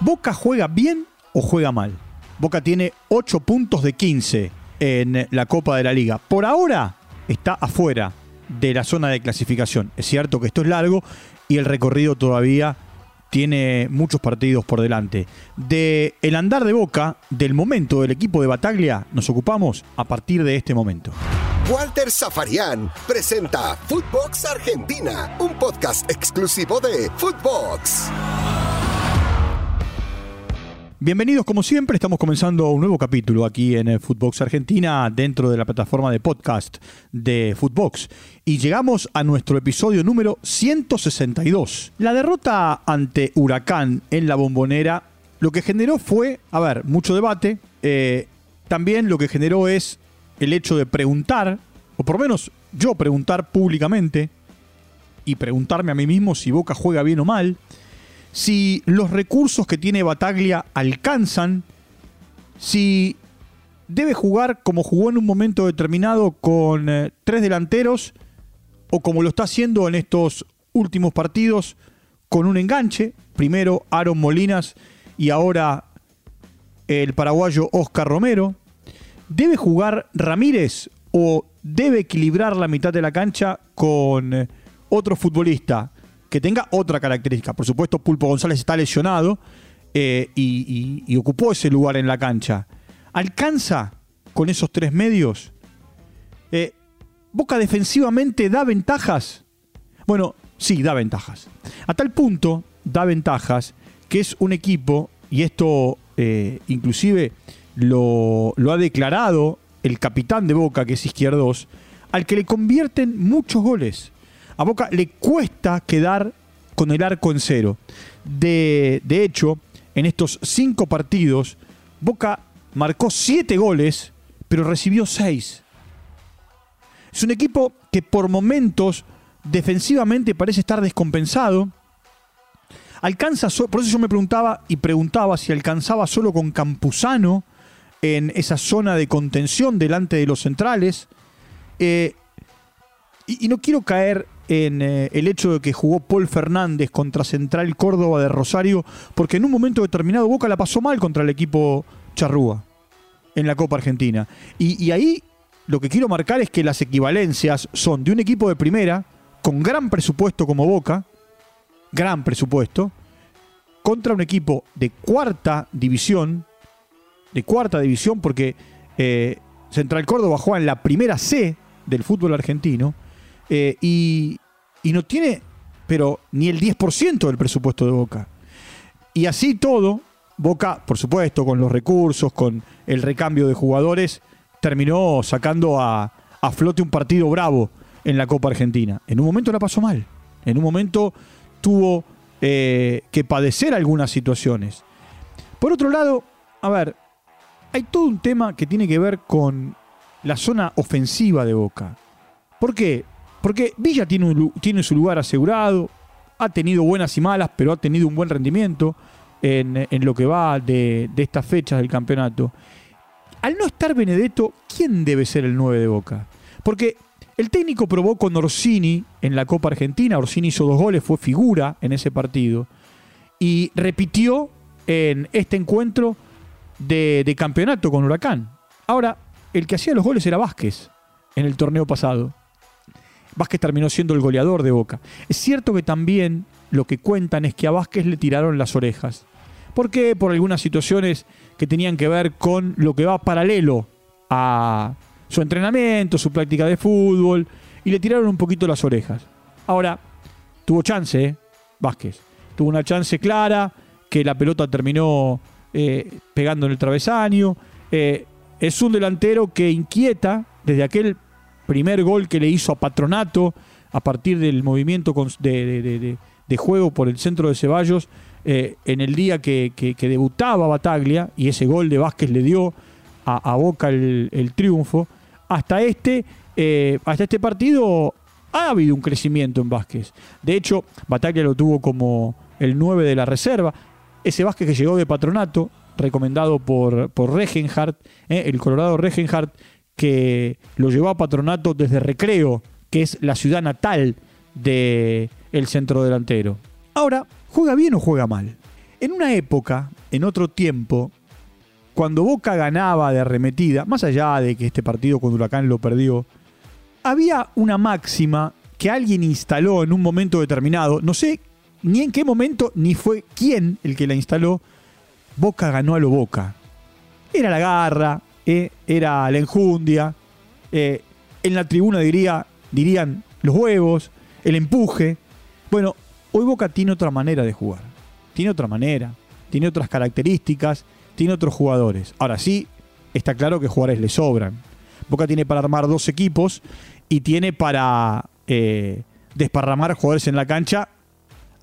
¿Boca juega bien o juega mal? Boca tiene 8 puntos de 15 en la Copa de la Liga. Por ahora está afuera de la zona de clasificación. Es cierto que esto es largo y el recorrido todavía tiene muchos partidos por delante. De el andar de Boca, del momento del equipo de Bataglia, nos ocupamos a partir de este momento. Walter Zafarian presenta Footbox Argentina, un podcast exclusivo de Footbox. Bienvenidos como siempre, estamos comenzando un nuevo capítulo aquí en Footbox Argentina dentro de la plataforma de podcast de Footbox. Y llegamos a nuestro episodio número 162. La derrota ante Huracán en la bombonera lo que generó fue, a ver, mucho debate, eh, también lo que generó es el hecho de preguntar, o por lo menos yo preguntar públicamente y preguntarme a mí mismo si Boca juega bien o mal, si los recursos que tiene Bataglia alcanzan, si debe jugar como jugó en un momento determinado con eh, tres delanteros o como lo está haciendo en estos últimos partidos con un enganche, primero Aaron Molinas y ahora el paraguayo Oscar Romero. ¿Debe jugar Ramírez o debe equilibrar la mitad de la cancha con eh, otro futbolista? Que tenga otra característica. Por supuesto, Pulpo González está lesionado eh, y, ocupó ese lugar en la cancha. ¿Alcanza con esos tres medios? Eh, ¿Boca defensivamente da ventajas? Bueno, sí, da ventajas. A tal punto da ventajas que es un equipo, y esto eh, inclusive lo, lo ha declarado el capitán de Boca, que es Izquierdos, al que le convierten muchos goles a Boca le cuesta quedar con el arco en cero. De, hecho, en estos cinco partidos, Boca marcó siete goles, pero recibió seis. Es un equipo que por momentos defensivamente parece estar descompensado. Alcanza, por eso yo me preguntaba y preguntaba si alcanzaba solo con Campuzano en esa zona de contención delante de los centrales. Eh, y, no quiero caer en eh, el hecho de que jugó Paul Fernández contra Central Córdoba de Rosario, porque en un momento determinado Boca la pasó mal contra el equipo Charrúa en la Copa Argentina. Y, ahí lo que quiero marcar es que las equivalencias son de un equipo de primera, con gran presupuesto como Boca, gran presupuesto, contra un equipo de cuarta división, de cuarta división, porque eh, Central Córdoba juega en la primera C del fútbol argentino, eh, y, no tiene, pero ni el 10% del presupuesto de Boca. Y así todo, Boca, por supuesto, con los recursos, con el recambio de jugadores, terminó sacando a, flote un partido bravo en la Copa Argentina. En un momento la pasó mal. En un momento tuvo eh, que padecer algunas situaciones. Por otro lado, a ver, hay todo un tema que tiene que ver con la zona ofensiva de Boca. ¿Por qué? Porque Villa tiene, tiene su lugar asegurado, ha tenido buenas y malas, pero ha tenido un buen rendimiento en, lo que va de, estas fechas del campeonato. Al no estar Benedetto, ¿quién debe ser el 9 de Boca? Porque el técnico probó con Orsini en la Copa Argentina, Orsini hizo dos goles, fue figura en ese partido, y repitió en este encuentro de, de campeonato con Huracán. Ahora, el que hacía los goles era Vázquez en el torneo pasado. Vázquez terminó siendo el goleador de Boca. Es cierto que también lo que cuentan es que a Vázquez le tiraron las orejas. ¿Por qué? Por algunas situaciones que tenían que ver con lo que va paralelo a su entrenamiento, su práctica de fútbol, y le tiraron un poquito las orejas. Ahora, tuvo chance, ¿eh? Vázquez. Tuvo una chance clara, que la pelota terminó eh, pegando en el travesaño. Eh, es un delantero que inquieta desde aquel primer gol que le hizo a Patronato a partir del movimiento de, juego por el centro de Ceballos eh, en el día que, debutaba Bataglia y ese gol de Vázquez le dio a, Boca el, triunfo. Hasta este, eh, hasta este partido ha habido un crecimiento en Vázquez. De hecho, Bataglia lo tuvo como el 9 de la reserva. Ese Vázquez que llegó de Patronato, recomendado por, Regenhardt, eh, el Colorado Regenhardt, que lo llevó a Patronato desde Recreo, que es la ciudad natal del el centro delantero. Ahora, ¿juega bien o juega mal? En una época, en otro tiempo, cuando Boca ganaba de arremetida, más allá de que este partido con Huracán lo perdió, había una máxima que alguien instaló en un momento determinado, no sé ni en qué momento, ni fue quién el que la instaló, Boca ganó a lo Boca. Era la garra, eh, era la enjundia, eh, en la tribuna diría, dirían los huevos, el empuje. Bueno, hoy Boca tiene otra manera de jugar, tiene otra manera, tiene otras características, tiene otros jugadores. Ahora sí, está claro que jugadores le sobran. Boca tiene para armar dos equipos y tiene para eh, desparramar jugadores en la cancha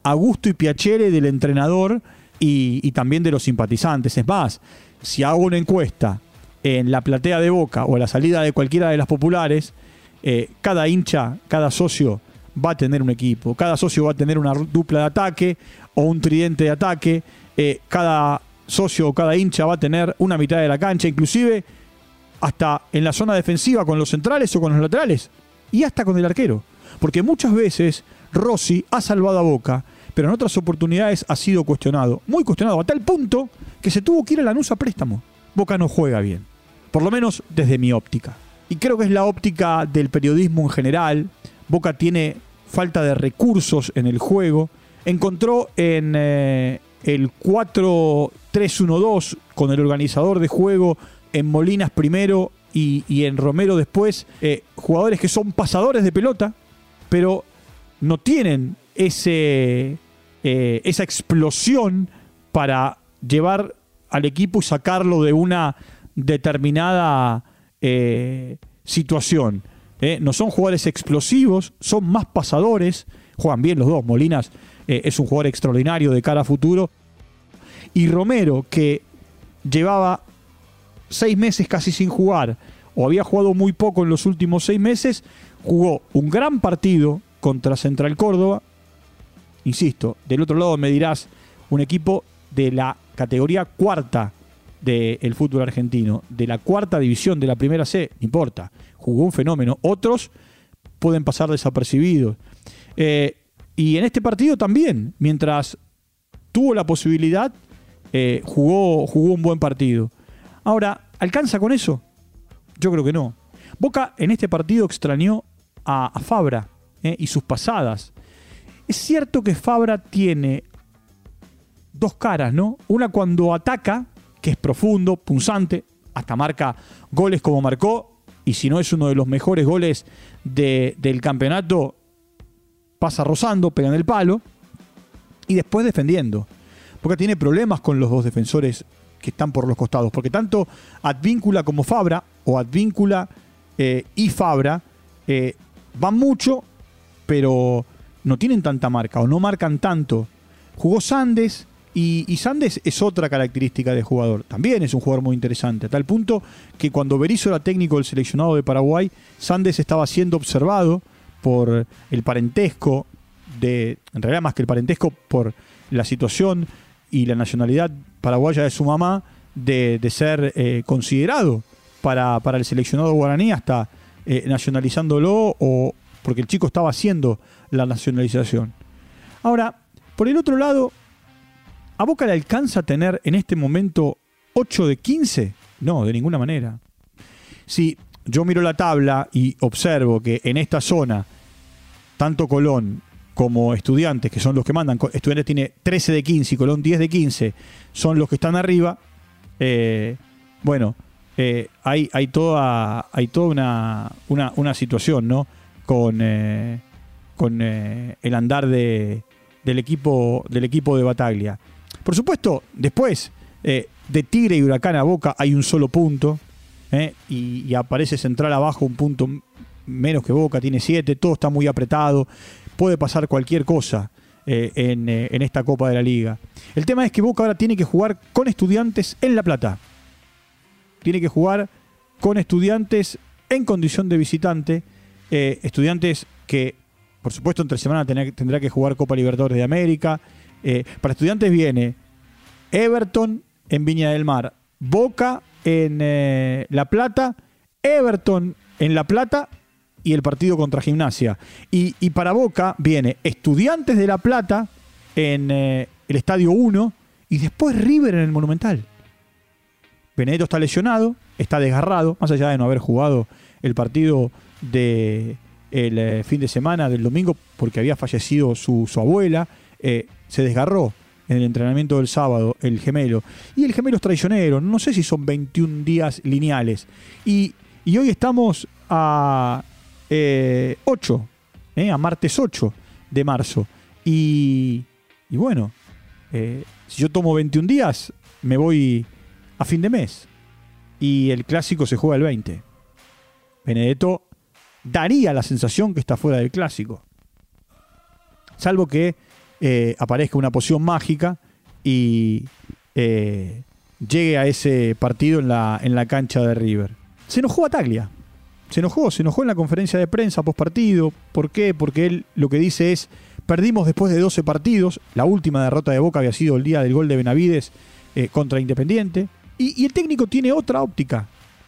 a gusto y piacere del entrenador y, también de los simpatizantes. Es más, si hago una encuesta en la platea de Boca o a la salida de cualquiera de las populares, eh, cada hincha, cada socio va a tener un equipo, cada socio va a tener una dupla de ataque o un tridente de ataque, eh, cada socio o cada hincha va a tener una mitad de la cancha, inclusive hasta en la zona defensiva con los centrales o con los laterales y hasta con el arquero. Porque muchas veces Rossi ha salvado a Boca, pero en otras oportunidades ha sido cuestionado, muy cuestionado, a tal punto que se tuvo que ir a Lanús a préstamo. Boca no juega bien, por lo menos desde mi óptica. Y creo que es la óptica del periodismo en general. Boca tiene falta de recursos en el juego. Encontró en eh, el 4-3-1-2 con el organizador de juego en Molinas primero y, en Romero después, eh, jugadores que son pasadores de pelota, pero no tienen ese, eh, esa explosión para llevar al equipo y sacarlo de una determinada eh, situación. No son jugadores explosivos, son más pasadores, juegan bien los dos. Molinas es un jugador extraordinario de cara a futuro. Y Romero, que llevaba seis meses casi sin jugar, o había jugado muy poco en los últimos seis meses, jugó un gran partido contra Central Córdoba. Insisto, del otro lado me dirás, un equipo de la categoría cuarta del fútbol argentino, de la cuarta división de la primera C, no importa, jugó un fenómeno. Otros pueden pasar desapercibidos. Eh, y en este partido también, mientras tuvo la posibilidad, eh, jugó, jugó un buen partido. Ahora, ¿alcanza con eso? Yo creo que no. Boca en este partido extrañó a, Fabra eh, y sus pasadas. Es cierto que Fabra tiene dos caras, ¿no? Una cuando ataca, que es profundo, punzante, hasta marca goles como marcó, y si no es uno de los mejores goles del campeonato, pasa rozando, pega en el palo, y después defendiendo. Boca tiene problemas con los dos defensores que están por los costados, porque tanto Advíncula como Fabra, o Advíncula eh, y Fabra, eh, van mucho, pero no tienen tanta marca o no marcan tanto. Jugó Sandes y, y, Sandes es otra característica de jugador. También es un jugador muy interesante, a tal punto que cuando Berizzo era técnico del seleccionado de Paraguay, Sandes estaba siendo observado por el parentesco de, en realidad más que el parentesco, por la situación y la nacionalidad paraguaya de su mamá de, ser eh, considerado para, el seleccionado guaraní hasta eh, nacionalizándolo o porque el chico estaba haciendo la nacionalización. Ahora, por el otro lado, ¿a Boca le alcanza a tener en este momento 8 de 15? No, de ninguna manera. Si yo miro la tabla y observo que en esta zona, tanto Colón como estudiantes, que son los que mandan, estudiantes tiene 13 de 15 y Colón 10 de 15, son los que están arriba, eh, bueno, eh, hay, toda, hay toda una, situación, ¿no? Con, eh, el andar de, del, equipo, del equipo de Bataglia. Por supuesto, después, de Tigre y Huracán a Boca hay un solo punto, y, y aparece Central abajo un punto menos que Boca, tiene 7, todo está muy apretado puede pasar cualquier cosa eh, eh, en, esta Copa de la Liga. El tema es que Boca ahora tiene que jugar con estudiantes en La Plata. Tiene que jugar con estudiantes en condición de visitante. Eh, estudiantes que, por supuesto, entre semana tendrá, que jugar Copa Libertadores de América. Para estudiantes viene Everton en Viña del Mar, Boca en La Plata, Everton en La Plata y el partido contra Gimnasia. Y, para Boca viene Estudiantes de La Plata en eh, el Estadio 1 y después River en el Monumental. Benedetto está lesionado, está desgarrado, más allá de no haber jugado el partido de el eh, fin de semana del domingo porque había fallecido su, abuela, eh, se desgarró en el entrenamiento del sábado el gemelo. Y el gemelo es traicionero, no sé si son 21 días lineales. Y, hoy estamos a 8, eh, a martes 8 de marzo. Y, y bueno, si yo tomo 21 días, me voy a fin de mes. Y el clásico se juega el 20. Benedetto daría la sensación que está fuera del clásico. Salvo que eh, aparezca una poción mágica y eh, llegue a ese partido en la, en la cancha de River. Se enojó a Taglia. Se enojó, se enojó en la conferencia de prensa post partido. ¿Por qué? Porque él lo que dice es, perdimos después de 12 partidos, la última derrota de Boca había sido el día del gol de Benavides eh, contra Independiente, y, el técnico tiene otra óptica.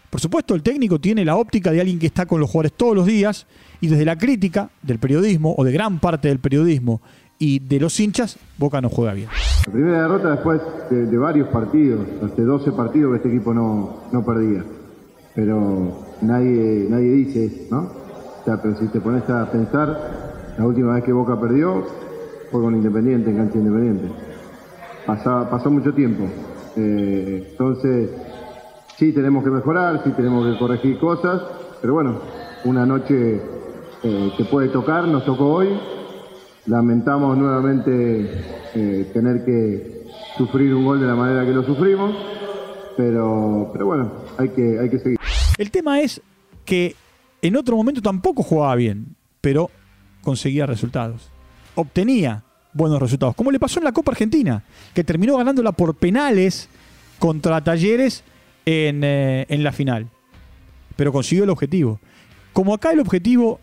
Por supuesto, el técnico tiene la óptica de alguien que está con los jugadores todos los días y desde la crítica del periodismo o de gran parte del periodismo y de los hinchas, Boca no juega bien. La primera derrota después de, varios partidos, hace 12 partidos que este equipo no, no perdía. Pero nadie, nadie dice, ¿no? O sea, pero si te pones a pensar, la última vez que Boca perdió fue con Independiente, en cancha Independiente. pasó mucho tiempo. Eh, entonces, sí tenemos que mejorar, sí tenemos que corregir cosas, pero bueno, una noche eh, que puede tocar, nos tocó hoy. Lamentamos nuevamente eh, tener que sufrir un gol de la manera que lo sufrimos, pero, pero bueno, hay que, hay que seguir. El tema es que en otro momento tampoco jugaba bien, pero conseguía resultados. Obtenía buenos resultados. Como le pasó en la Copa Argentina, que terminó ganándola por penales contra Talleres en, eh, en la final. Pero consiguió el objetivo. Como acá el objetivo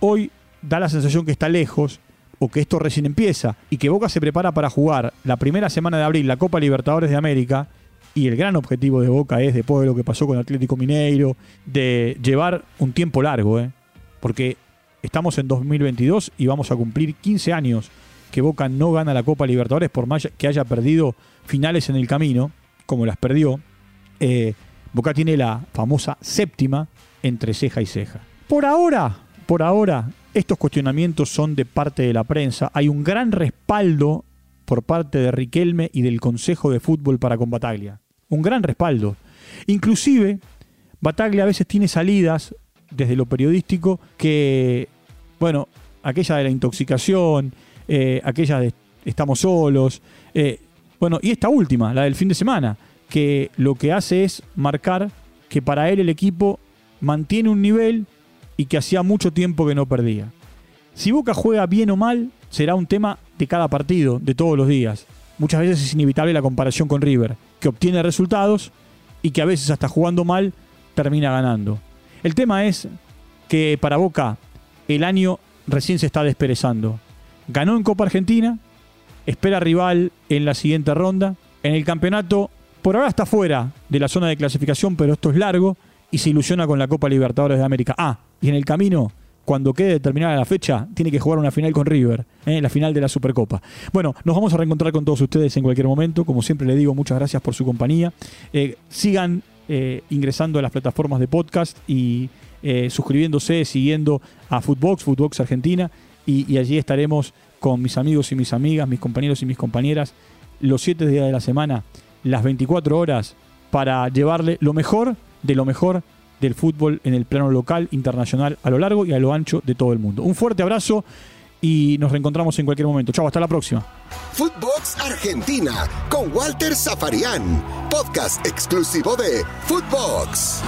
hoy da la sensación que está lejos, o que esto recién empieza, y que Boca se prepara para jugar la primera semana de abril la Copa Libertadores de América, y el gran objetivo de Boca es, después de lo que pasó con Atlético Mineiro, de llevar un tiempo largo, ¿eh? porque estamos en 2022 y vamos a cumplir 15 años que Boca no gana la Copa Libertadores por más que haya perdido finales en el camino, como las perdió. Eh, Boca tiene la famosa séptima entre ceja y ceja. Por ahora, por ahora, estos cuestionamientos son de parte de la prensa. Hay un gran respaldo por parte de Riquelme y del Consejo de Fútbol para con Bataglia. Un gran respaldo. Inclusive, Bataglia a veces tiene salidas desde lo periodístico que, bueno, aquella de la intoxicación, eh, aquella de Estamos solos, eh, bueno, y esta última, la del fin de semana, que lo que hace es marcar que para él el equipo mantiene un nivel y que hacía mucho tiempo que no perdía. Si Boca juega bien o mal, será un tema de cada partido, de todos los días. Muchas veces es inevitable la comparación con River, que obtiene resultados y que a veces hasta jugando mal termina ganando. El tema es que para Boca el año recién se está desperezando. Ganó en Copa Argentina, espera rival en la siguiente ronda. En el campeonato, por ahora está fuera de la zona de clasificación, pero esto es largo y se ilusiona con la Copa Libertadores de América. Ah, y en el camino, cuando quede determinada la fecha, tiene que jugar una final con River, ¿eh? la final de la Supercopa. Bueno, nos vamos a reencontrar con todos ustedes en cualquier momento. Como siempre le digo, muchas gracias por su compañía. Eh, sigan eh, ingresando a las plataformas de podcast y suscribiéndose, siguiendo a Footbox, Footbox Argentina y, allí estaremos con mis amigos y mis amigas, mis compañeros y mis compañeras, los siete días de la semana, las 24 horas, para llevarle lo mejor de lo mejor del fútbol en el plano local, internacional, a lo largo y a lo ancho de todo el mundo. Un fuerte abrazo y nos reencontramos en cualquier momento. Chao, hasta la próxima. Footbox Argentina con Walter Zafarian, podcast exclusivo de Footbox.